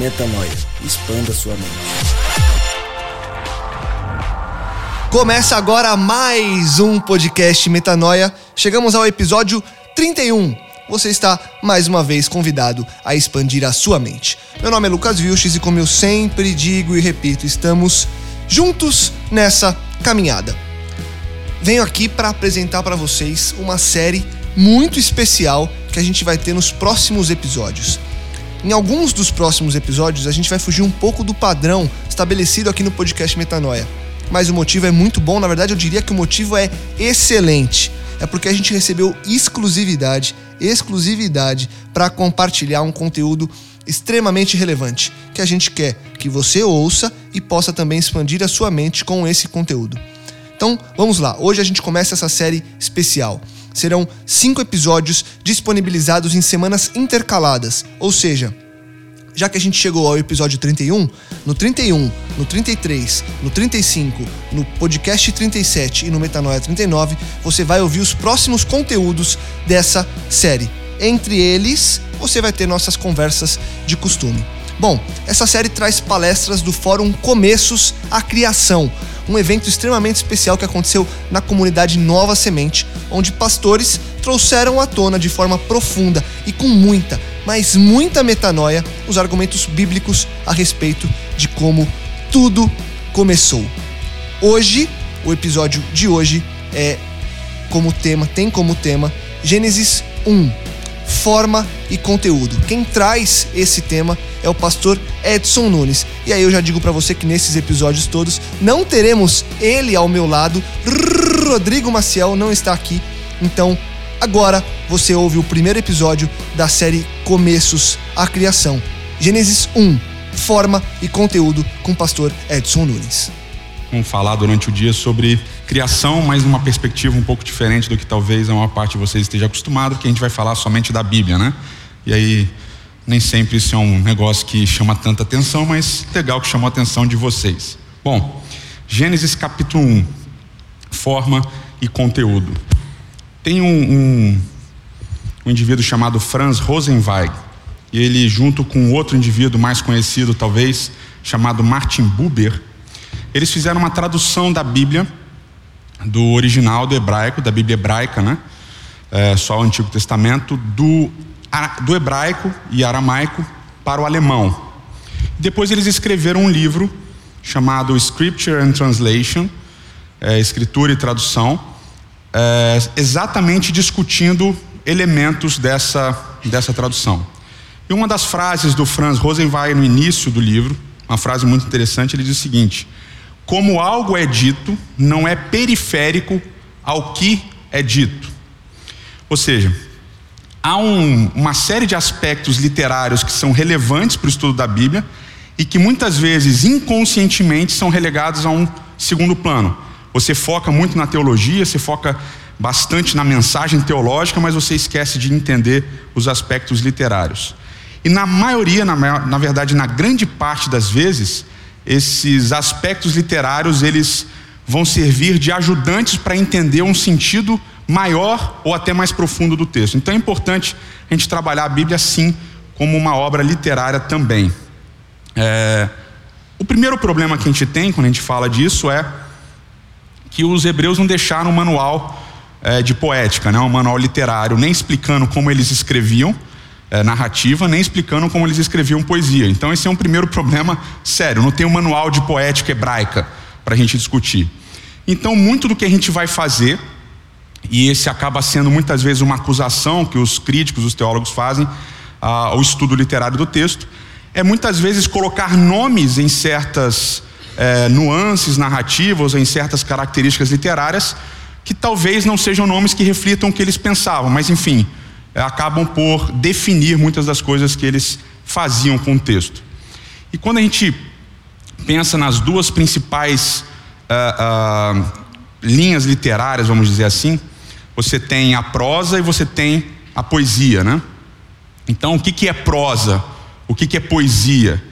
Metanoia. Expanda sua mente. Começa agora mais um podcast Metanoia. Chegamos ao episódio 31. Você está mais uma vez convidado a expandir a sua mente. Meu nome é Lucas Vilches e como eu sempre digo e repito, estamos juntos nessa caminhada. Venho aqui para apresentar para vocês uma série muito especial que a gente vai ter nos próximos episódios. Em alguns dos próximos episódios, a gente vai fugir um pouco do padrão estabelecido aqui no podcast Metanoia. Mas o motivo é muito bom, na verdade, eu diria que o motivo é excelente. É porque a gente recebeu exclusividade, exclusividade para compartilhar um conteúdo extremamente relevante, que a gente quer que você ouça e possa também expandir a sua mente com esse conteúdo. Então, vamos lá. Hoje a gente começa essa série especial. Serão cinco episódios disponibilizados em semanas intercaladas, ou seja, já que a gente chegou ao episódio 31, no 31, no 33, no 35, no podcast 37 e no Metanoia 39, você vai ouvir os próximos conteúdos dessa série. Entre eles, você vai ter nossas conversas de costume. Bom, essa série traz palestras do Fórum Começos à Criação, um evento extremamente especial que aconteceu na comunidade Nova Semente, onde pastores trouxeram à tona de forma profunda e com muita, mas muita metanoia os argumentos bíblicos a respeito de como tudo começou. Hoje, o episódio de hoje é como tema, tem como tema Gênesis 1, forma e conteúdo. Quem traz esse tema é o pastor Edson Nunes. E aí eu já digo para você que nesses episódios todos não teremos ele ao meu lado. Rodrigo Maciel não está aqui. Então, agora você ouve o primeiro episódio da série Começos à Criação. Gênesis 1, forma e conteúdo com o pastor Edson Nunes. Vamos falar durante o dia sobre criação, mas numa perspectiva um pouco diferente do que talvez a maior parte de vocês esteja acostumado, porque a gente vai falar somente da Bíblia, né? E aí nem sempre isso é um negócio que chama tanta atenção, mas legal que chamou a atenção de vocês. Bom, Gênesis capítulo 1, forma e conteúdo. Tem um, um, um indivíduo chamado Franz Rosenweig, e ele, junto com outro indivíduo mais conhecido, talvez, chamado Martin Buber, eles fizeram uma tradução da Bíblia, do original do hebraico, da Bíblia hebraica, né? É, só o Antigo Testamento, do do hebraico e aramaico para o alemão. Depois eles escreveram um livro chamado Scripture and Translation, é, escritura e tradução, é, exatamente discutindo elementos dessa, dessa tradução. E uma das frases do Franz Rosenwein no início do livro, uma frase muito interessante, ele diz o seguinte: Como algo é dito, não é periférico ao que é dito. Ou seja, há um, uma série de aspectos literários que são relevantes para o estudo da Bíblia e que muitas vezes inconscientemente são relegados a um segundo plano. Você foca muito na teologia, você foca bastante na mensagem teológica, mas você esquece de entender os aspectos literários. E na maioria, na, na verdade, na grande parte das vezes, esses aspectos literários eles vão servir de ajudantes para entender um sentido maior ou até mais profundo do texto. Então é importante a gente trabalhar a Bíblia assim como uma obra literária também. É, o primeiro problema que a gente tem quando a gente fala disso é que os hebreus não deixaram um manual é, de poética, né, um manual literário, nem explicando como eles escreviam, é, narrativa, nem explicando como eles escreviam poesia. Então, esse é um primeiro problema sério. Não tem um manual de poética hebraica para a gente discutir. Então, muito do que a gente vai fazer, e esse acaba sendo muitas vezes uma acusação que os críticos, os teólogos fazem ah, ao estudo literário do texto, é muitas vezes colocar nomes em certas é, nuances narrativas, em certas características literárias, que talvez não sejam nomes que reflitam o que eles pensavam, mas enfim, acabam por definir muitas das coisas que eles faziam com o texto. E quando a gente pensa nas duas principais uh, uh, linhas literárias, vamos dizer assim, você tem a prosa e você tem a poesia, né? Então, o que, que é prosa? O que, que é poesia?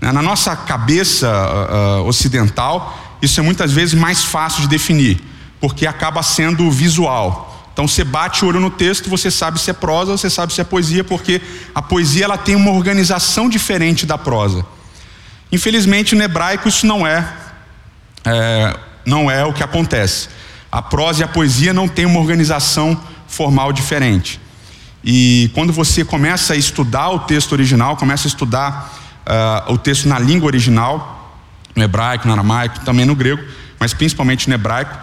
Na nossa cabeça uh, ocidental, isso é muitas vezes mais fácil de definir, porque acaba sendo visual. Então você bate o olho no texto, você sabe se é prosa, você sabe se é poesia, porque a poesia ela tem uma organização diferente da prosa. Infelizmente no hebraico isso não é, é não é o que acontece. A prosa e a poesia não têm uma organização formal diferente. E quando você começa a estudar o texto original, começa a estudar uh, o texto na língua original, no hebraico, no aramaico, também no grego, mas principalmente no hebraico,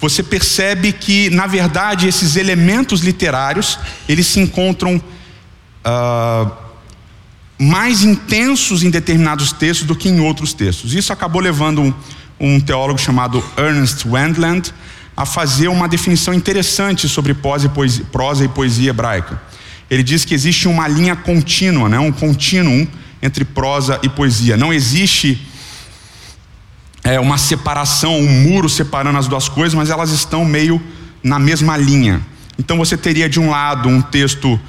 você percebe que, na verdade, esses elementos literários, eles se encontram uh, mais intensos em determinados textos do que em outros textos. Isso acabou levando um, um teólogo chamado Ernest Wendland a fazer uma definição interessante sobre prosa e poesia, prosa e poesia hebraica. Ele diz que existe uma linha contínua, né, um contínuo entre prosa e poesia. Não existe é, uma separação, um muro separando as duas coisas, mas elas estão meio na mesma linha. Então você teria de um lado um texto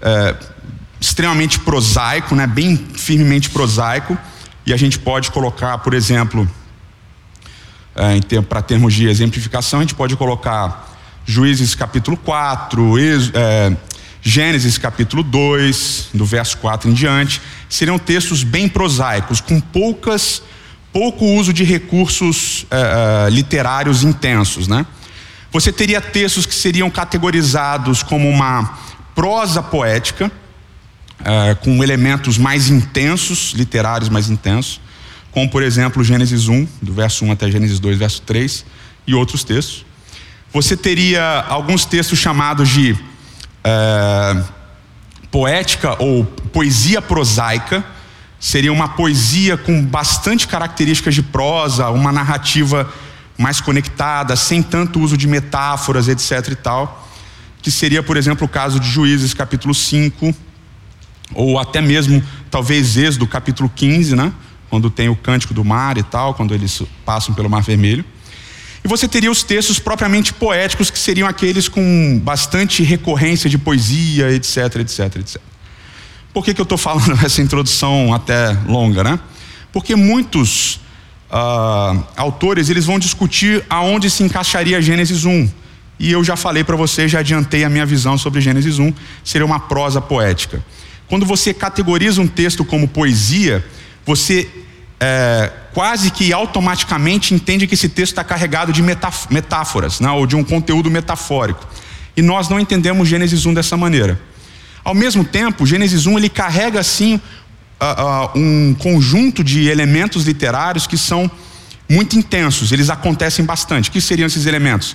é, extremamente prosaico, né, bem firmemente prosaico, e a gente pode colocar, por exemplo, é, para termos de exemplificação, a gente pode colocar Juízes capítulo 4, ex, é, Gênesis capítulo 2, do verso 4 em diante, seriam textos bem prosaicos, com poucas pouco uso de recursos uh, uh, literários intensos, né? Você teria textos que seriam categorizados como uma prosa poética, uh, com elementos mais intensos, literários mais intensos, como por exemplo Gênesis 1, do verso 1 até Gênesis 2, verso 3, e outros textos. Você teria alguns textos chamados de poética ou poesia prosaica, seria uma poesia com bastante características de prosa, uma narrativa mais conectada, sem tanto uso de metáforas, etc e tal, que seria, por exemplo, o caso de Juízes capítulo 5, ou até mesmo talvez Êxodo capítulo 15, né? Quando tem o cântico do mar e tal, quando eles passam pelo Mar Vermelho. E você teria os textos propriamente poéticos, que seriam aqueles com bastante recorrência de poesia, etc, etc, etc. Por que, que eu estou falando essa introdução até longa, né? Porque muitos uh, autores eles vão discutir aonde se encaixaria Gênesis 1. E eu já falei para você, já adiantei a minha visão sobre Gênesis 1, seria uma prosa poética. Quando você categoriza um texto como poesia, você é, quase que automaticamente entende que esse texto está carregado de metáforas, né, ou de um conteúdo metafórico. E nós não entendemos Gênesis 1 dessa maneira. Ao mesmo tempo, Gênesis 1 ele carrega assim um conjunto de elementos literários que são muito intensos, eles acontecem bastante. O que seriam esses elementos?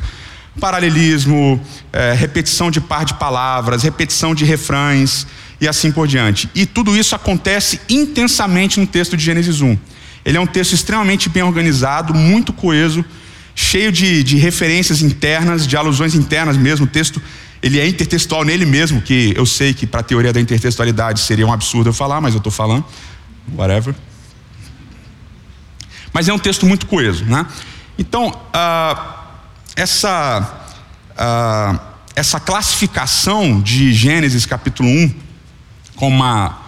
Paralelismo, é, repetição de par de palavras, repetição de refrães e assim por diante. E tudo isso acontece intensamente no texto de Gênesis 1. Ele é um texto extremamente bem organizado, muito coeso, cheio de, de referências internas, de alusões internas mesmo. O texto ele é intertextual nele mesmo, que eu sei que para a teoria da intertextualidade seria um absurdo eu falar, mas eu estou falando, whatever. Mas é um texto muito coeso, né? Então, uh, essa, uh, essa classificação de Gênesis capítulo 1 como uma,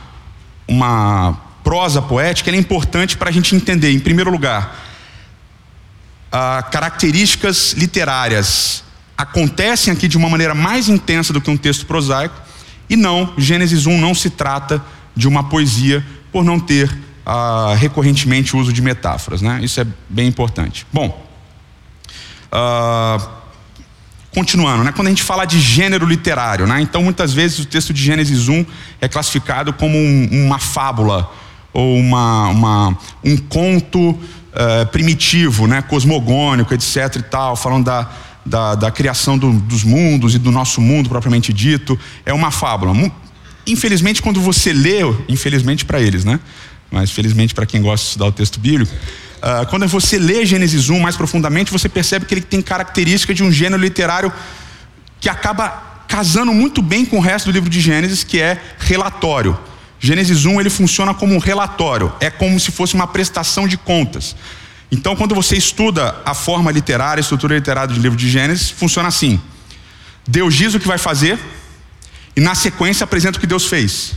uma prosa poética é importante para a gente entender, em primeiro lugar, uh, características literárias acontecem aqui de uma maneira mais intensa do que um texto prosaico, e não, Gênesis 1 não se trata de uma poesia por não ter uh, recorrentemente o uso de metáforas, né? Isso é bem importante. Bom, uh, continuando, né? Quando a gente fala de gênero literário, né? Então muitas vezes o texto de Gênesis 1 é classificado como um, uma fábula ou uma, uma um conto uh, primitivo, né? Cosmogônico, etc. e tal, falando da, da, da criação do, dos mundos e do nosso mundo propriamente dito. É uma fábula. Infelizmente, quando você lê, infelizmente para eles, né? Mas felizmente para quem gosta de estudar o texto bíblico, Uh, quando você lê Gênesis 1 mais profundamente, você percebe que ele tem característica de um gênero literário que acaba casando muito bem com o resto do livro de Gênesis, que é relatório. Gênesis 1 ele funciona como um relatório, é como se fosse uma prestação de contas. Então, quando você estuda a forma literária, a estrutura literária do livro de Gênesis, funciona assim: Deus diz o que vai fazer, e na sequência apresenta o que Deus fez.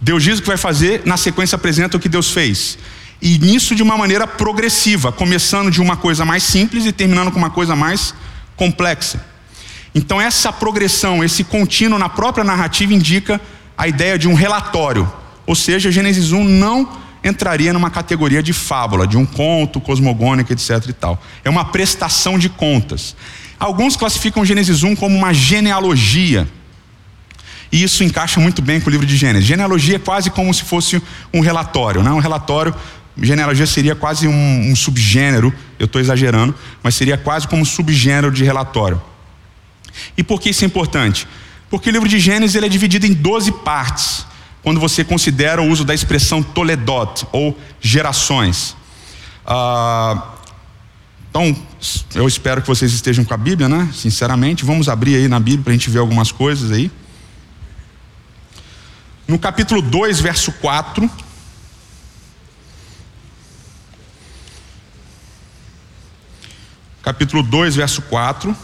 Deus diz o que vai fazer, na sequência apresenta o que Deus fez. E nisso de uma maneira progressiva, começando de uma coisa mais simples e terminando com uma coisa mais complexa. Então, essa progressão, esse contínuo na própria narrativa indica a ideia de um relatório. Ou seja, Gênesis 1 não entraria numa categoria de fábula, de um conto cosmogônico, etc. e tal. É uma prestação de contas. Alguns classificam Gênesis 1 como uma genealogia. E isso encaixa muito bem com o livro de Gênesis. Genealogia é quase como se fosse um relatório, né? um relatório Genealogia seria quase um, um subgênero, eu estou exagerando, mas seria quase como um subgênero de relatório. E por que isso é importante? Porque o livro de Gênesis ele é dividido em 12 partes, quando você considera o uso da expressão Toledot, ou gerações. Ah, então, eu espero que vocês estejam com a Bíblia, né? Sinceramente, vamos abrir aí na Bíblia para a gente ver algumas coisas aí. No capítulo 2, verso 4. capítulo 2, verso 4.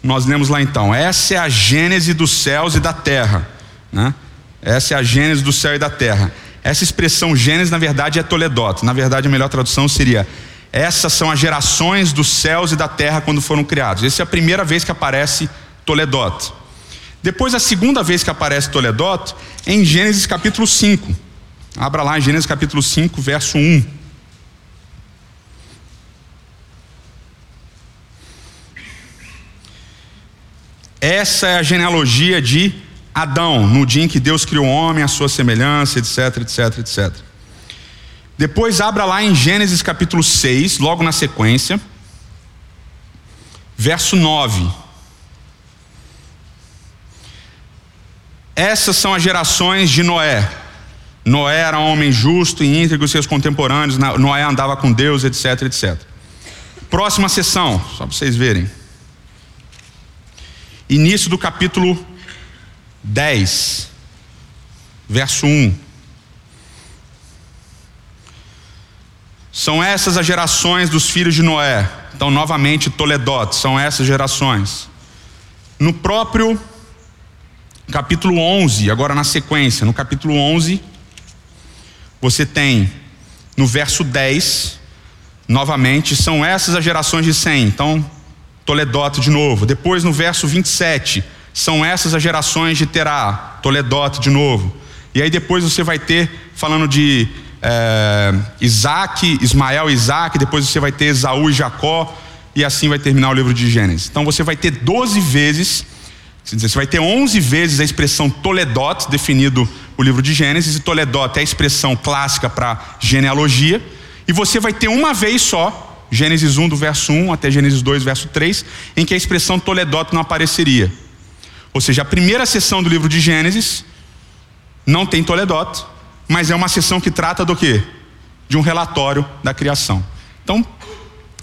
Nós lemos lá então: essa é a gênese dos céus e da terra. Né? Essa é a gênese do céu e da terra. Essa expressão gênese, na verdade, é Toledot. Na verdade, a melhor tradução seria: essas são as gerações dos céus e da terra quando foram criados. Essa é a primeira vez que aparece Toledot. Depois, a segunda vez que aparece Toledot é em Gênesis capítulo 5. Abra lá em Gênesis capítulo 5, verso 1. Essa é a genealogia de Adão, no dia em que Deus criou o homem, a sua semelhança, etc, etc, etc. Depois abra lá em Gênesis capítulo 6, logo na sequência, verso 9. Essas são as gerações de Noé. Noé era um homem justo e íntegro, seus contemporâneos, Noé andava com Deus, etc, etc. Próxima sessão, só para vocês verem início do capítulo 10, verso 1. São essas as gerações dos filhos de Noé. Então, novamente, Toledot, são essas gerações. No próprio capítulo 11, agora na sequência, no capítulo 11, você tem no verso 10, novamente, são essas as gerações de Sem. Então, Toledote de novo. Depois no verso 27, são essas as gerações de Terá, Toledote de novo. E aí depois você vai ter, falando de é, Isaac, Ismael e Isaac, depois você vai ter Esaú e Jacó, e assim vai terminar o livro de Gênesis. Então você vai ter 12 vezes, você vai ter 11 vezes a expressão Toledot, definido o livro de Gênesis, e Toledot é a expressão clássica para genealogia, e você vai ter uma vez só Gênesis 1, do verso 1 até Gênesis 2, verso 3, em que a expressão Toledot não apareceria. Ou seja, a primeira sessão do livro de Gênesis não tem Toledot, mas é uma sessão que trata do quê? De um relatório da criação. Então,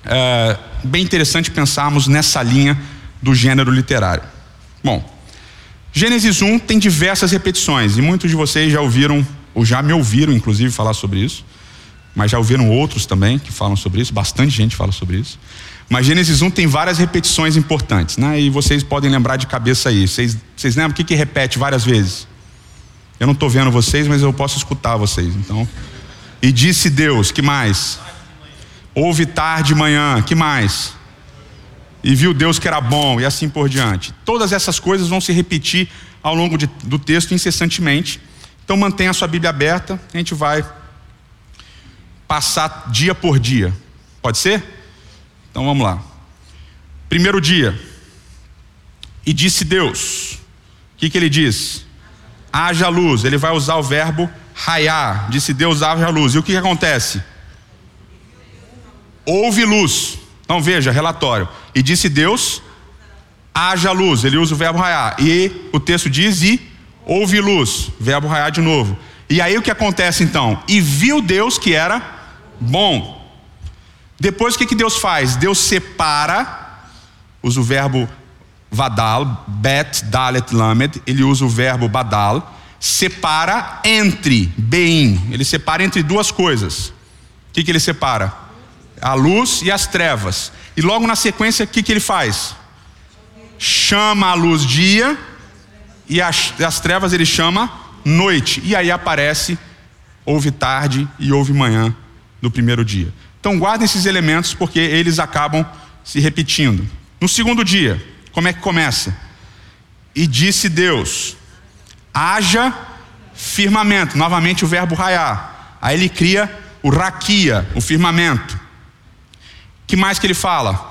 é bem interessante pensarmos nessa linha do gênero literário. Bom, Gênesis 1 tem diversas repetições, e muitos de vocês já ouviram, ou já me ouviram, inclusive, falar sobre isso mas já ouviram outros também que falam sobre isso, bastante gente fala sobre isso. Mas Gênesis 1 tem várias repetições importantes, né? E vocês podem lembrar de cabeça aí. Vocês, vocês lembram o que, que repete várias vezes? Eu não estou vendo vocês, mas eu posso escutar vocês. Então, e disse Deus, que mais? Houve tarde e manhã, que mais? E viu Deus que era bom, e assim por diante. Todas essas coisas vão se repetir ao longo de, do texto incessantemente. Então mantenha a sua Bíblia aberta, a gente vai passar dia por dia. Pode ser? Então vamos lá. Primeiro dia. E disse Deus. O que, que ele diz? Haja luz. Ele vai usar o verbo raiar. Disse Deus, haja luz. E o que, que acontece? Houve luz. Então veja, relatório. E disse Deus, haja luz. Ele usa o verbo raiar. E o texto diz: e houve luz. Verbo raiar de novo. E aí o que acontece então? E viu Deus que era bom. Depois o que, que Deus faz? Deus separa, usa o verbo vadal, bet, dalet, lamed, ele usa o verbo badal, separa entre, beim, ele separa entre duas coisas. O que, que ele separa? A luz e as trevas. E logo na sequência, o que, que ele faz? Chama a luz dia e as, as trevas ele chama noite. E aí aparece, houve tarde e houve manhã no primeiro dia. Então guardem esses elementos porque eles acabam se repetindo. No segundo dia, como é que começa? E disse Deus: haja firmamento, novamente o verbo raiar. Aí ele cria o raquia, o firmamento. Que mais que ele fala?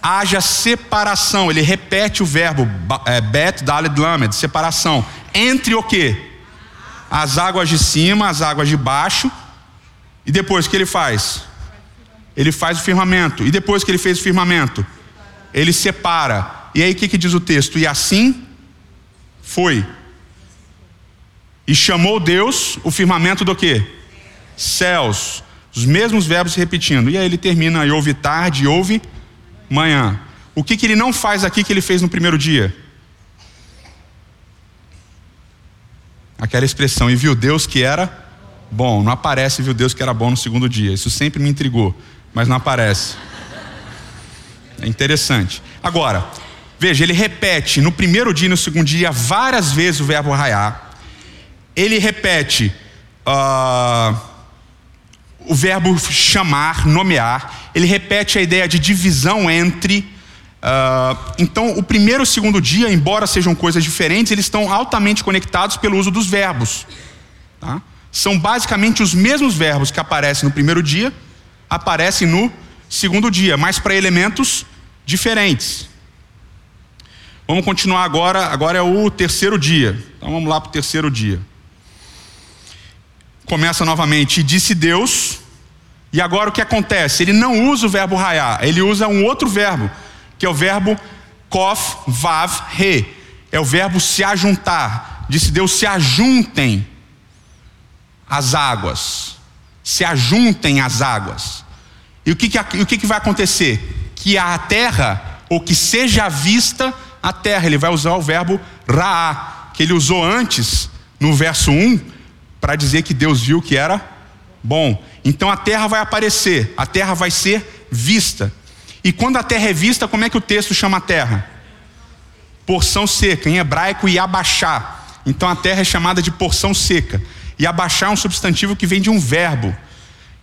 Haja separação, ele repete o verbo é, bet, daled, lamed, separação. Entre o que? As águas de cima, as águas de baixo. E depois o que ele faz? Ele faz o firmamento. E depois que ele fez o firmamento, ele separa. E aí o que, que diz o texto? E assim foi. E chamou Deus o firmamento do que? Céus. Os mesmos verbos se repetindo. E aí ele termina, e houve tarde, e houve manhã. O que, que ele não faz aqui que ele fez no primeiro dia? Aquela expressão, e viu Deus que era bom. Não aparece, viu Deus que era bom no segundo dia. Isso sempre me intrigou mas não aparece. É interessante. Agora, veja, ele repete no primeiro dia e no segundo dia várias vezes o verbo raiar. Ele repete uh, o verbo chamar, nomear. Ele repete a ideia de divisão entre. Uh, então, o primeiro e o segundo dia, embora sejam coisas diferentes, eles estão altamente conectados pelo uso dos verbos. Tá? São basicamente os mesmos verbos que aparecem no primeiro dia aparece no segundo dia, mas para elementos diferentes. Vamos continuar agora, agora é o terceiro dia. Então vamos lá para o terceiro dia. Começa novamente, e disse Deus, e agora o que acontece? Ele não usa o verbo raiar, ele usa um outro verbo, que é o verbo kof, vav, re. É o verbo se ajuntar. Disse Deus, se ajuntem as águas se ajuntem as águas. E o que, que, o que, que vai acontecer? Que a terra, ou que seja vista a terra, ele vai usar o verbo raá, que ele usou antes, no verso 1, para dizer que Deus viu que era bom. Então a terra vai aparecer, a terra vai ser vista. E quando a terra é vista, como é que o texto chama a terra? Porção seca, em hebraico, abaixar. Então a terra é chamada de porção seca. E abaixar um substantivo que vem de um verbo,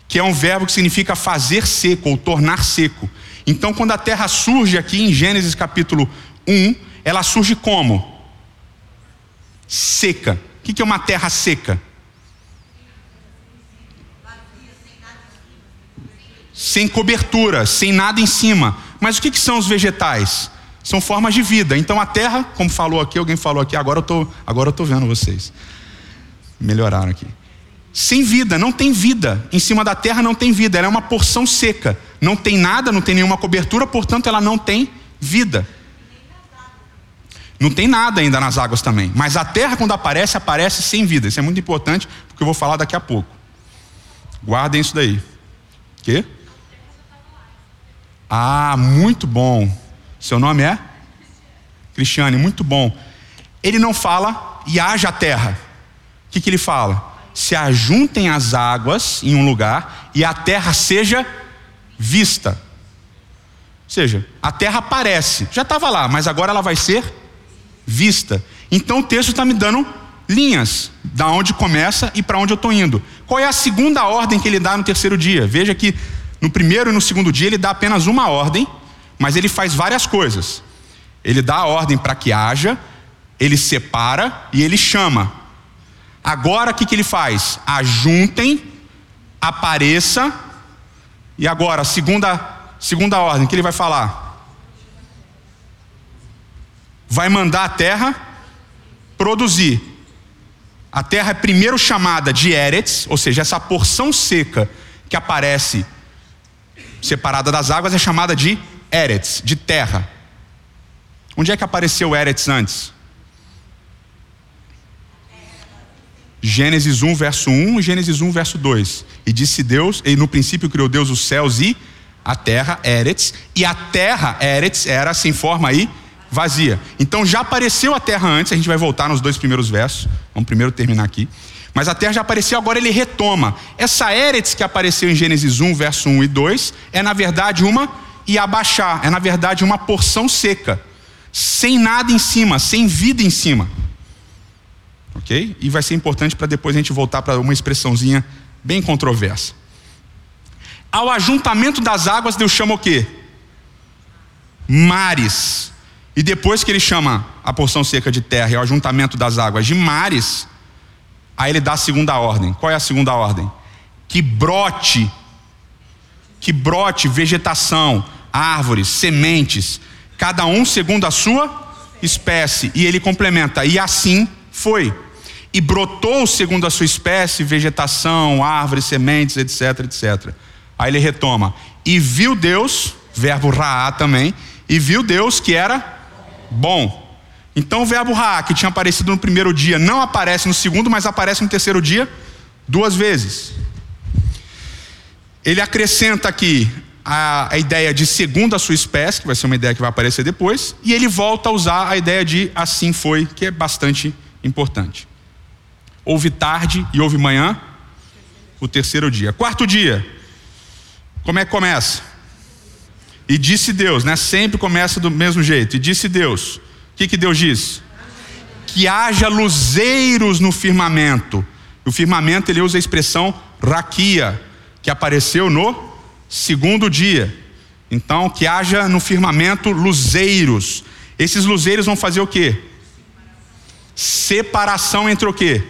que é um verbo que significa fazer seco ou tornar seco. Então, quando a terra surge aqui em Gênesis capítulo 1, ela surge como? Seca. O que é uma terra seca? Sem cobertura, sem nada em cima. Mas o que são os vegetais? São formas de vida. Então a terra, como falou aqui, alguém falou aqui, agora eu tô, agora eu vendo vocês melhoraram aqui. Sem vida, não tem vida. Em cima da terra não tem vida, ela é uma porção seca. Não tem nada, não tem nenhuma cobertura, portanto ela não tem vida. Não tem nada ainda nas águas também. Mas a terra, quando aparece, aparece sem vida. Isso é muito importante, porque eu vou falar daqui a pouco. Guardem isso daí. Quê? Ah, muito bom. Seu nome é? Cristiane, muito bom. Ele não fala e haja a terra que, que ele fala? Se ajuntem as águas em um lugar e a terra seja vista. Ou seja, a terra aparece, já estava lá, mas agora ela vai ser vista. Então o texto está me dando linhas, da onde começa e para onde eu estou indo. Qual é a segunda ordem que ele dá no terceiro dia? Veja que no primeiro e no segundo dia ele dá apenas uma ordem, mas ele faz várias coisas. Ele dá a ordem para que haja, ele separa e ele chama. Agora o que, que ele faz? Ajuntem, apareça, e agora, segunda, segunda ordem, que ele vai falar? vai mandar a terra produzir. A terra é primeiro chamada de Eretz, ou seja, essa porção seca que aparece separada das águas é chamada de Eretz, de terra. Onde é que apareceu Eretz antes? Gênesis 1, verso 1 e Gênesis 1, verso 2. E disse Deus, e no princípio criou Deus os céus e a terra, Eretz, e a terra, Eretz, era assim forma aí vazia. Então já apareceu a terra antes, a gente vai voltar nos dois primeiros versos. Vamos primeiro terminar aqui. Mas a terra já apareceu, agora ele retoma. Essa Eretz que apareceu em Gênesis 1, verso 1 e 2, é na verdade uma e abaixar, é na verdade uma porção seca, sem nada em cima, sem vida em cima. Ok? E vai ser importante para depois a gente voltar para uma expressãozinha bem controversa. Ao ajuntamento das águas, Deus chama o quê? Mares. E depois que ele chama a porção seca de terra e o ajuntamento das águas de mares, aí ele dá a segunda ordem. Qual é a segunda ordem? Que brote, que brote vegetação, árvores, sementes, cada um segundo a sua espécie. E ele complementa, e assim foi. E brotou segundo a sua espécie, vegetação, árvores, sementes, etc, etc. Aí ele retoma, e viu Deus, verbo raá também, e viu Deus que era bom. Então o verbo ra, que tinha aparecido no primeiro dia, não aparece no segundo, mas aparece no terceiro dia duas vezes. Ele acrescenta aqui a, a, ideia de segundo a sua espécie, que vai ser uma ideia que vai aparecer depois, e ele volta a usar a ideia de assim foi, que é bastante importante. Houve tarde e houve manhã, o terceiro dia. Quarto dia, como é que começa? E disse Deus, né? Sempre começa do mesmo jeito. E disse Deus: O que, que Deus diz? Que haja luzeiros no firmamento. O firmamento ele usa a expressão raquia, que apareceu no segundo dia. Então, que haja no firmamento luzeiros. Esses luzeiros vão fazer o quê? Separação entre o quê?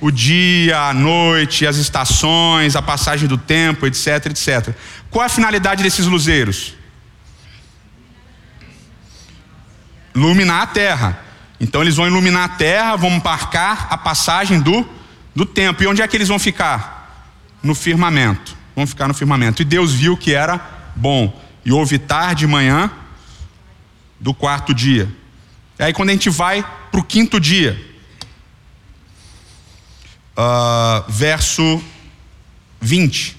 O dia, a noite, as estações, a passagem do tempo, etc, etc. Qual a finalidade desses luzeiros? Iluminar a terra. Então eles vão iluminar a terra, vão marcar a passagem do, do tempo. E onde é que eles vão ficar? No firmamento. Vão ficar no firmamento. E Deus viu que era bom. E houve tarde e manhã do quarto dia. E aí quando a gente vai para o quinto dia, uh, verso 20.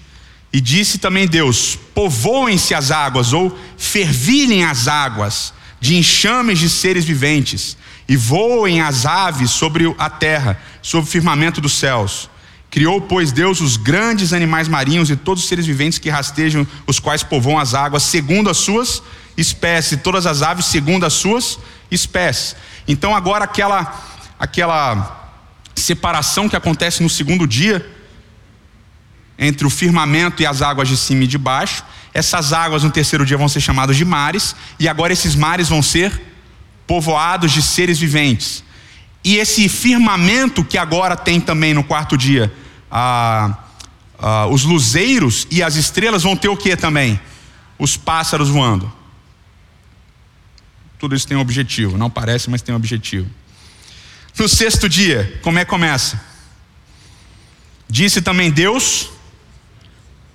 E disse também Deus: povoem-se as águas, ou fervilhem as águas, de enxames de seres viventes, e voem as aves sobre a terra, sobre o firmamento dos céus. Criou, pois, Deus os grandes animais marinhos e todos os seres viventes que rastejam, os quais povoam as águas, segundo as suas espécies, e todas as aves segundo as suas espécies. Então, agora, aquela, aquela separação que acontece no segundo dia, entre o firmamento e as águas de cima e de baixo. Essas águas no terceiro dia vão ser chamadas de mares, e agora esses mares vão ser povoados de seres viventes. E esse firmamento que agora tem também no quarto dia, os luzeiros e as estrelas vão ter o que também? Os pássaros voando. Tudo isso tem um objetivo, não parece, mas tem um objetivo. No sexto dia, como é que começa? Disse também Deus: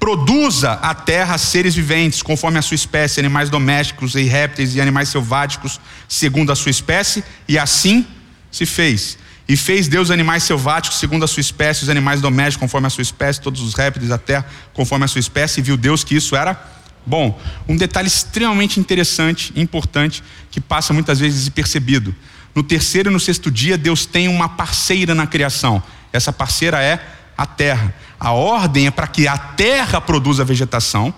produza a terra seres viventes, conforme a sua espécie, animais domésticos e répteis e animais selváticos, segundo a sua espécie, e assim se fez. E fez Deus animais selváticos segundo a sua espécie, os animais domésticos conforme a sua espécie, todos os répteis da terra conforme a sua espécie, e viu Deus que isso era bom. Um detalhe extremamente interessante e importante que passa muitas vezes despercebido. No terceiro e no sexto dia, Deus tem uma parceira na criação. Essa parceira é a terra. A ordem é para que a terra produza vegetação,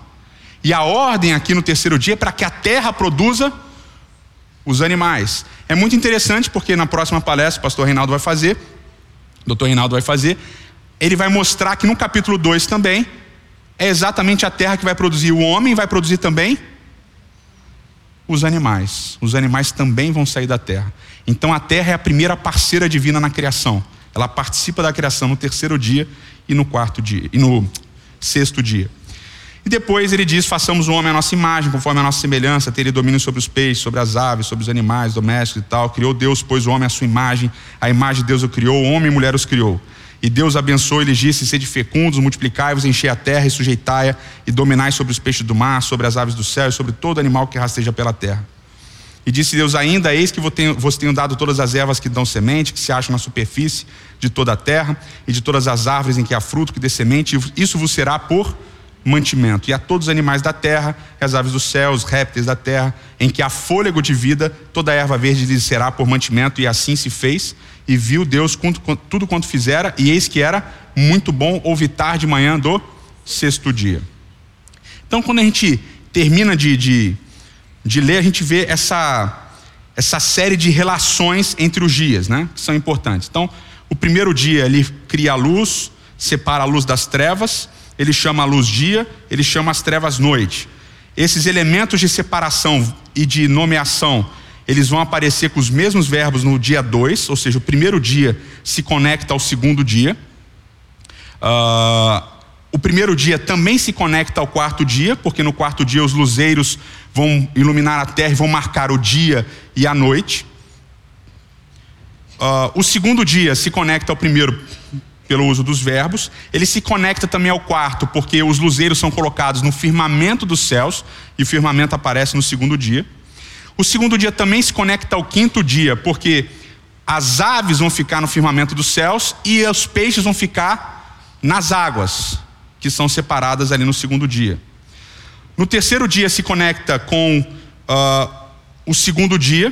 e a ordem aqui no terceiro dia é para que a terra produza os animais. É muito interessante porque na próxima palestra o pastor Reinaldo vai fazer, o doutor Reinaldo vai fazer, ele vai mostrar que no capítulo 2 também é exatamente a terra que vai produzir o homem, vai produzir também os animais. Os animais também vão sair da terra. Então a terra é a primeira parceira divina na criação. Ela participa da criação no terceiro dia e no quarto dia e no sexto dia. E depois ele diz: façamos o homem à nossa imagem, conforme a nossa semelhança, ter ele domínio sobre os peixes, sobre as aves, sobre os animais domésticos e tal. Criou Deus, pois o homem à sua imagem, a imagem de Deus o criou, homem e mulher os criou. E Deus abençoou e lhes disse: Sede fecundos, multiplicai-vos, enchei a terra e sujeitai-a, e dominai sobre os peixes do mar, sobre as aves do céu e sobre todo animal que rasteja pela terra. E disse Deus ainda: Eis que vos tenho dado todas as ervas que dão semente, que se acham na superfície de toda a terra, e de todas as árvores em que há fruto que dê semente, isso vos será por mantimento. E a todos os animais da terra, as aves do céu, os répteis da terra, em que há fôlego de vida, toda a erva verde lhes será por mantimento, e assim se fez. E viu Deus tudo quanto fizera, e eis que era muito bom ouvir tarde de manhã do sexto dia. Então, quando a gente termina de, de, de ler, a gente vê essa, essa série de relações entre os dias, né? Que são importantes. Então, o primeiro dia ele cria a luz, separa a luz das trevas ele chama a luz dia, ele chama as trevas noite. Esses elementos de separação e de nomeação, eles vão aparecer com os mesmos verbos no dia 2, ou seja, o primeiro dia se conecta ao segundo dia. Uh, o primeiro dia também se conecta ao quarto dia, porque no quarto dia os luzeiros vão iluminar a terra e vão marcar o dia e a noite. Uh, o segundo dia se conecta ao primeiro pelo uso dos verbos. Ele se conecta também ao quarto, porque os luzeiros são colocados no firmamento dos céus, e o firmamento aparece no segundo dia. O segundo dia também se conecta ao quinto dia, porque as aves vão ficar no firmamento dos céus e os peixes vão ficar nas águas, que são separadas ali no segundo dia. No terceiro dia se conecta com uh, o segundo dia,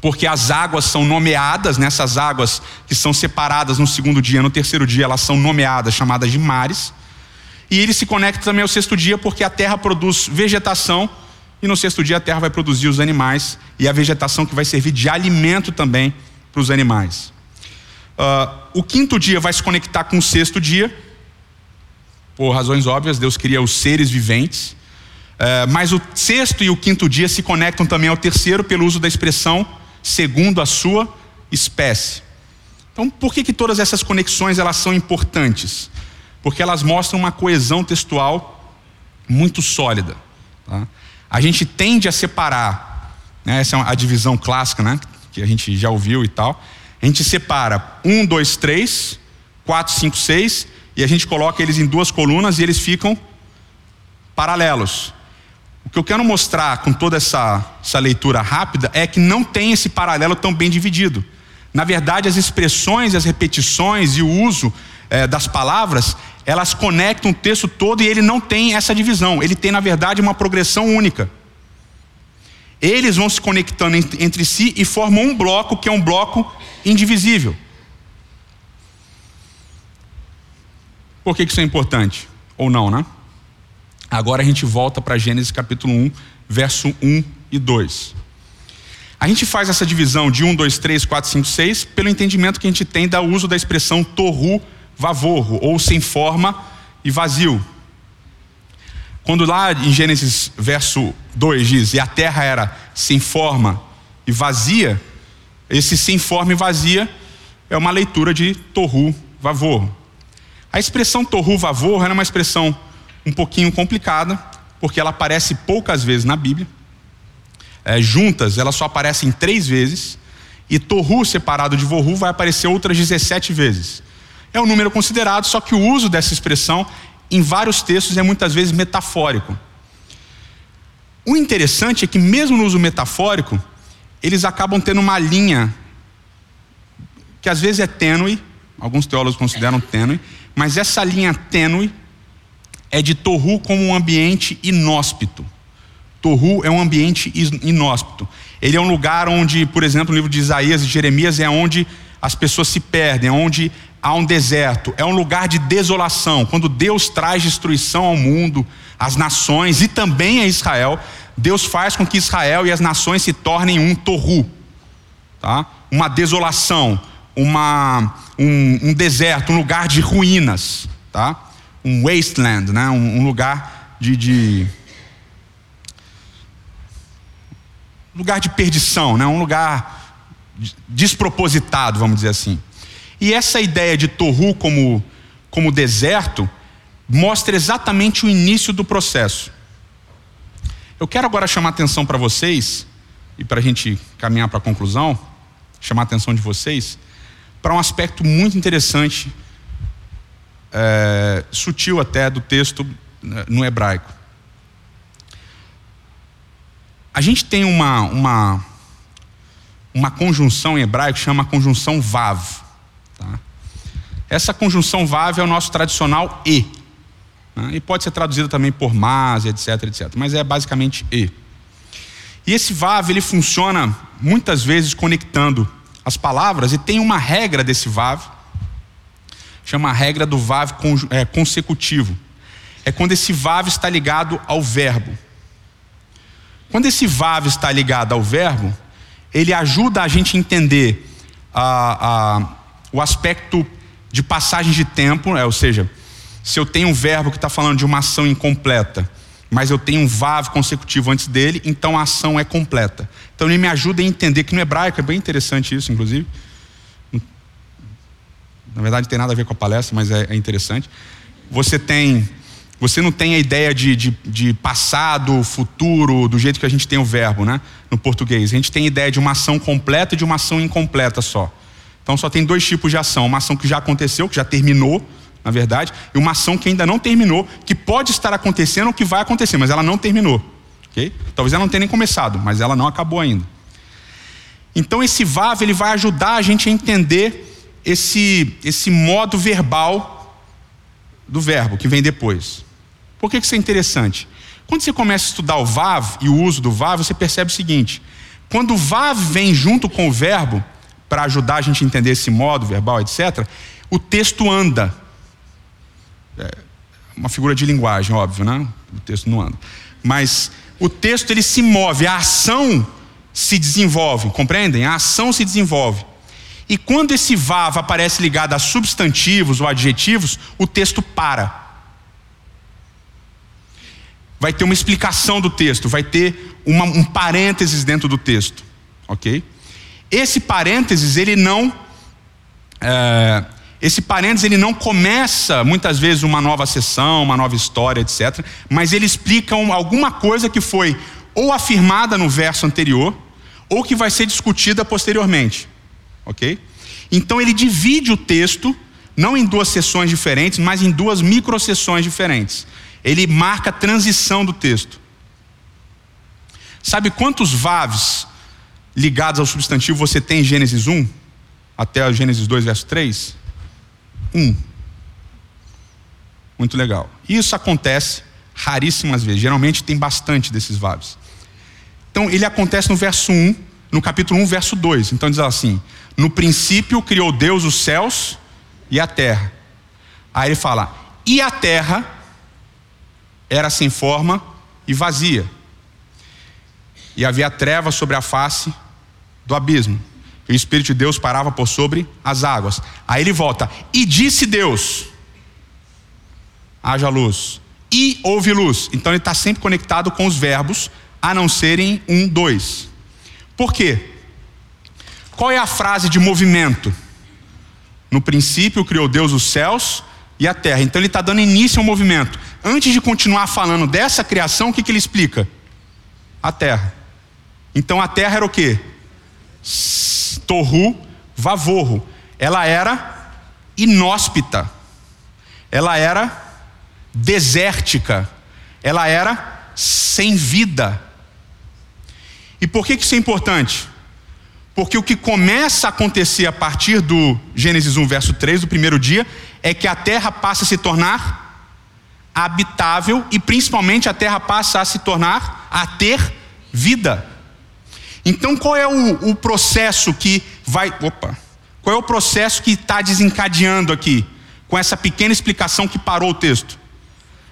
porque as águas são nomeadas, nessas águas que são separadas no segundo dia, no terceiro dia elas são nomeadas, chamadas de mares. E ele se conecta também ao sexto dia, porque a terra produz vegetação, e no sexto dia a terra vai produzir os animais, e a vegetação que vai servir de alimento também para os animais. Uh, o quinto dia vai se conectar com o sexto dia, por razões óbvias, Deus cria os seres viventes. Uh, mas o sexto e o quinto dia se conectam também ao terceiro pelo uso da expressão segundo a sua espécie. Então, por que, que todas essas conexões elas são importantes? Porque elas mostram uma coesão textual muito sólida. Tá? A gente tende a separar, né, essa é a divisão clássica, né, que a gente já ouviu e tal. A gente separa um, dois, três, quatro, cinco, seis, e a gente coloca eles em duas colunas e eles ficam paralelos. O que eu quero mostrar com toda essa, essa leitura rápida é que não tem esse paralelo tão bem dividido. Na verdade, as expressões, as repetições e o uso é, das palavras, elas conectam o texto todo e ele não tem essa divisão. Ele tem, na verdade, uma progressão única. Eles vão se conectando entre si e formam um bloco que é um bloco indivisível. Por que isso é importante? Ou não, né? Agora a gente volta para Gênesis capítulo 1, verso 1 e 2. A gente faz essa divisão de 1, 2, 3, 4, 5, 6 pelo entendimento que a gente tem do uso da expressão torru vavorro, ou sem forma e vazio. Quando lá em Gênesis verso 2 diz, e a terra era sem forma e vazia, esse sem forma e vazia é uma leitura de torru vavorro. A expressão torru vavorro era uma expressão um pouquinho complicada, porque ela aparece poucas vezes na Bíblia. É, juntas, ela só aparecem três vezes. E Torru separado de Vorru vai aparecer outras 17 vezes. É um número considerado, só que o uso dessa expressão em vários textos é muitas vezes metafórico. O interessante é que, mesmo no uso metafórico, eles acabam tendo uma linha que às vezes é tênue, alguns teólogos consideram tênue, mas essa linha tênue é de Torru como um ambiente inóspito. Torru é um ambiente inóspito. Ele é um lugar onde, por exemplo, no livro de Isaías e Jeremias, é onde as pessoas se perdem, é onde há um deserto, é um lugar de desolação. Quando Deus traz destruição ao mundo, às nações e também a Israel, Deus faz com que Israel e as nações se tornem um torru, tá? uma desolação, uma, um, um deserto, um lugar de ruínas. Tá? Um wasteland, né? um, um lugar de, de, lugar de perdição, né? um lugar despropositado, vamos dizer assim. E essa ideia de Torru como, como deserto mostra exatamente o início do processo. Eu quero agora chamar atenção para vocês, e para a gente caminhar para a conclusão, chamar a atenção de vocês, para um aspecto muito interessante, é, sutil até, do texto né, no hebraico. A gente tem uma, uma, uma conjunção em hebraico que chama conjunção vav. Tá? Essa conjunção vav é o nosso tradicional e. Né? E pode ser traduzida também por mas, etc, etc. Mas é basicamente e. E esse vav ele funciona muitas vezes conectando as palavras e tem uma regra desse vav, chama a regra do vav é, consecutivo. É quando esse vav está ligado ao verbo. Quando esse vav está ligado ao verbo, ele ajuda a gente a entender a, a, o aspecto de passagem de tempo, é, ou seja, se eu tenho um verbo que está falando de uma ação incompleta, mas eu tenho um vav consecutivo antes dele, então a ação é completa. Então ele me ajuda a entender que no hebraico é bem interessante isso, inclusive. Na verdade, tem nada a ver com a palestra, mas é, é interessante. Você tem você não tem a ideia de, de, de, passado, futuro, do jeito que a gente tem o verbo, né? No português. A gente tem a ideia de uma ação completa e de uma ação incompleta só. Então só tem dois tipos de ação: uma ação que já aconteceu, que já terminou, na verdade, e uma ação que ainda não terminou, que pode estar acontecendo ou que vai acontecer, mas ela não terminou. ok? Talvez ela não tenha nem começado, mas ela não acabou ainda. Então esse VAV ele vai ajudar a gente a entender esse, esse modo verbal do verbo que vem depois. Por que isso é interessante? Quando você começa a estudar o VAV e o uso do VAV, você percebe o seguinte: quando o VAV vem junto com o verbo, para ajudar a gente a entender esse modo verbal, etc., o texto anda. É uma figura de linguagem, óbvio, né? O texto não anda. Mas o texto ele se move, a ação se desenvolve, compreendem? A ação se desenvolve. E quando esse VAV aparece ligado a substantivos ou adjetivos, o texto para vai ter uma explicação do texto, vai ter uma, um parênteses dentro do texto, ok? Esse parênteses ele não é, esse parênteses ele não começa muitas vezes uma nova sessão, uma nova história, etc. Mas ele explica alguma coisa que foi ou afirmada no verso anterior ou que vai ser discutida posteriormente, ok? Então ele divide o texto não em duas sessões diferentes, mas em duas microsessões diferentes ele marca a transição do texto. Sabe quantos vavs ligados ao substantivo você tem em Gênesis 1 até Gênesis 2, verso 3? Um. Muito legal. Isso acontece raríssimas vezes. Geralmente tem bastante desses vavs. Então ele acontece no verso 1, no capítulo 1, verso 2. Então diz assim: No princípio criou Deus os céus e a terra. Aí ele fala: E a terra era sem forma e vazia. E havia trevas sobre a face do abismo. E o Espírito de Deus parava por sobre as águas. Aí ele volta. E disse Deus: haja luz. E houve luz. Então ele está sempre conectado com os verbos, a não serem um, dois. Por quê? Qual é a frase de movimento? No princípio criou Deus os céus e a terra. Então ele está dando início ao movimento. Antes de continuar falando dessa criação, o que, que ele explica? A terra. Então a terra era o que? Torru vavorro. Ela era inóspita. Ela era desértica. Ela era sem vida. E por que, isso é importante? Porque o que começa a acontecer a partir do Gênesis 1, verso 3, do primeiro dia, é que a terra passa a se tornar habitável e principalmente a terra passa a se tornar, a ter vida. Então qual é o, o processo que vai. Opa! Qual é o processo que está desencadeando aqui? Com essa pequena explicação que parou o texto.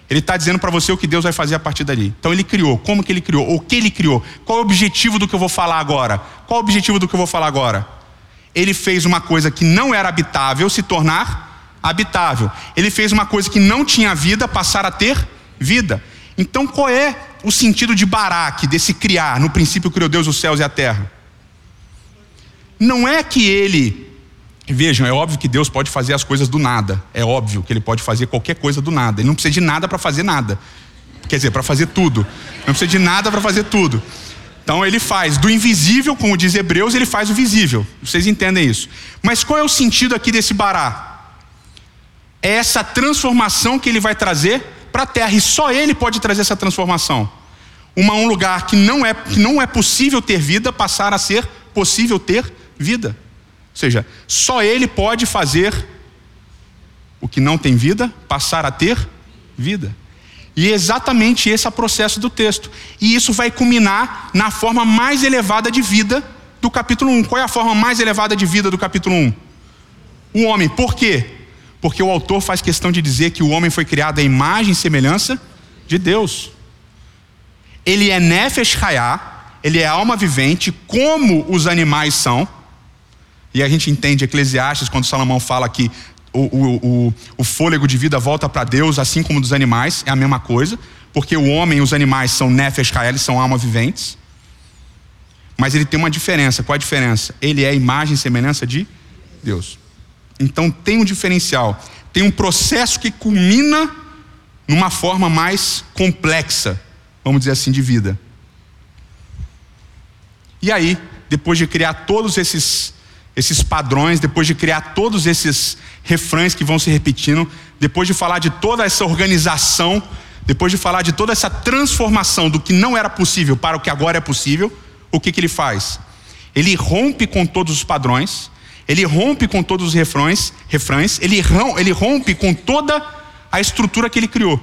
Ele está dizendo para você o que Deus vai fazer a partir dali. Então ele criou, como que ele criou, o que ele criou, qual é o objetivo do que eu vou falar agora? Qual é o objetivo do que eu vou falar agora? Ele fez uma coisa que não era habitável se tornar habitável. Ele fez uma coisa que não tinha vida passar a ter vida. Então qual é o sentido de Baraque, desse criar? No princípio criou Deus os céus e a terra. Não é que ele Vejam, é óbvio que Deus pode fazer as coisas do nada. É óbvio que Ele pode fazer qualquer coisa do nada. Ele não precisa de nada para fazer nada. Quer dizer, para fazer tudo. Não precisa de nada para fazer tudo. Então ele faz do invisível, como diz Hebreus, ele faz o visível. Vocês entendem isso? Mas qual é o sentido aqui desse bará? É essa transformação que ele vai trazer para a terra. E só ele pode trazer essa transformação. Uma, um lugar que não, é, que não é possível ter vida, passar a ser possível ter vida. Ou seja, só ele pode fazer o que não tem vida passar a ter vida. E exatamente esse é o processo do texto. E isso vai culminar na forma mais elevada de vida do capítulo 1. Qual é a forma mais elevada de vida do capítulo 1? O homem. Por quê? Porque o autor faz questão de dizer que o homem foi criado à imagem e semelhança de Deus. Ele é nefesh hayah, ele é alma vivente, como os animais são. E a gente entende Eclesiastes quando Salomão fala que o, o, o, o fôlego de vida volta para Deus, assim como dos animais, é a mesma coisa, porque o homem e os animais são nefesh eles são almas viventes. Mas ele tem uma diferença. Qual a diferença? Ele é a imagem e semelhança de Deus. Então tem um diferencial. Tem um processo que culmina numa forma mais complexa, vamos dizer assim, de vida. E aí, depois de criar todos esses esses padrões, depois de criar todos esses refrães que vão se repetindo, depois de falar de toda essa organização, depois de falar de toda essa transformação do que não era possível para o que agora é possível, o que, que ele faz? Ele rompe com todos os padrões, ele rompe com todos os refrões, refrães ele, ele rompe com toda a estrutura que ele criou.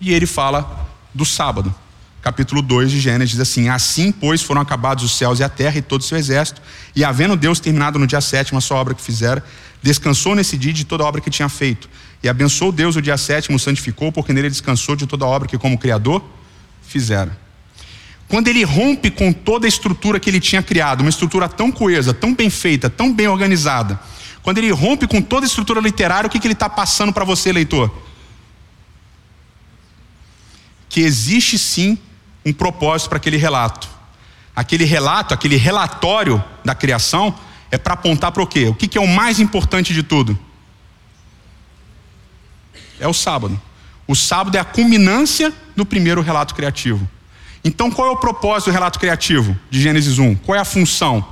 E ele fala do sábado capítulo 2 de Gênesis, diz assim: Assim, pois, foram acabados os céus e a terra e todo o seu exército, e havendo Deus terminado no dia sétimo a sua obra que fizera, descansou nesse dia de toda a obra que tinha feito. E abençoou Deus o dia sétimo, santificou, porque nele descansou de toda a obra que, como Criador, fizera. Quando ele rompe com toda a estrutura que ele tinha criado, uma estrutura tão coesa, tão bem feita, tão bem organizada, quando ele rompe com toda a estrutura literária, o que, que ele está passando para você, leitor? Que existe sim um propósito para aquele relato. Aquele relato, aquele relatório da criação é para apontar para o quê? O que, que é o mais importante de tudo? É o sábado. O sábado é a culminância do primeiro relato criativo. Então, qual é o propósito do relato criativo de Gênesis 1? Qual é a função?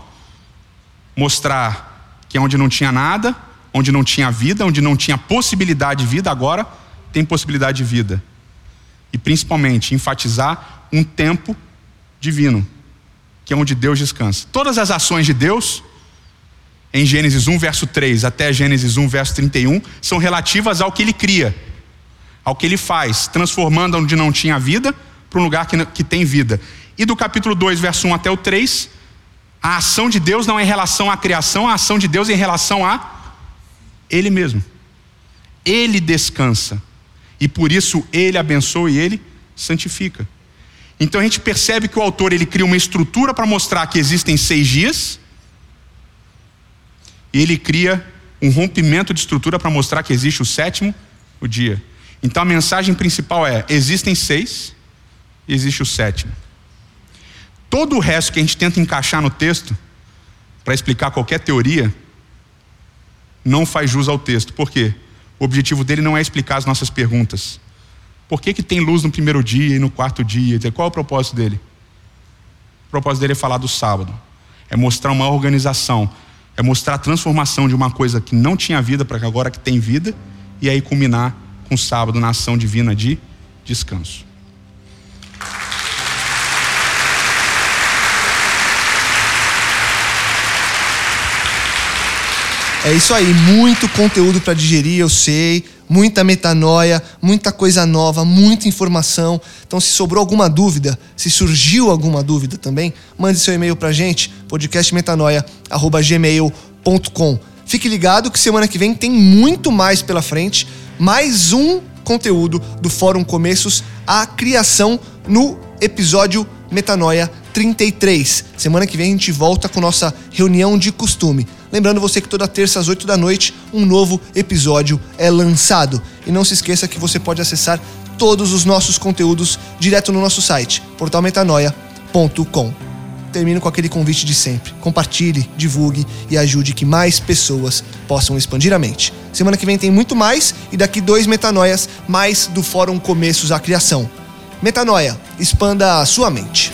Mostrar que onde não tinha nada, onde não tinha vida, onde não tinha possibilidade de vida, agora tem possibilidade de vida. E principalmente enfatizar um tempo divino, que é onde Deus descansa. Todas as ações de Deus, em Gênesis 1, verso 3 até Gênesis 1, verso 31, são relativas ao que ele cria, ao que ele faz, transformando onde não tinha vida para um lugar que, que tem vida. E do capítulo 2, verso 1 até o 3, a ação de Deus não é em relação à criação, a ação de Deus é em relação a Ele mesmo. Ele descansa. E por isso Ele abençoa e Ele santifica. Então a gente percebe que o autor ele cria uma estrutura para mostrar que existem seis dias, e ele cria um rompimento de estrutura para mostrar que existe o sétimo o dia. Então a mensagem principal é: existem seis, e existe o sétimo. Todo o resto que a gente tenta encaixar no texto, para explicar qualquer teoria, não faz jus ao texto. Por quê? O objetivo dele não é explicar as nossas perguntas. Por que, que tem luz no primeiro dia e no quarto dia? Qual é o propósito dele? O propósito dele é falar do sábado, é mostrar uma organização, é mostrar a transformação de uma coisa que não tinha vida para que agora que tem vida, e aí culminar com o sábado na ação divina de descanso. É isso aí, muito conteúdo para digerir, eu sei muita metanoia, muita coisa nova, muita informação. Então, se sobrou alguma dúvida, se surgiu alguma dúvida também, mande seu e-mail para a gente, podcastmetanoia.gmail.com. Fique ligado que semana que vem tem muito mais pela frente, mais um conteúdo do Fórum Começos, a criação no episódio Metanoia 33. Semana que vem a gente volta com nossa reunião de costume. Lembrando você que toda terça às 8 da noite um novo episódio é lançado. E não se esqueça que você pode acessar todos os nossos conteúdos direto no nosso site, portalmetanoia.com. termino com aquele convite de sempre. Compartilhe, divulgue e ajude que mais pessoas possam expandir a mente. Semana que vem tem muito mais e daqui dois metanoias mais do Fórum Começos à Criação. Metanoia, expanda a sua mente.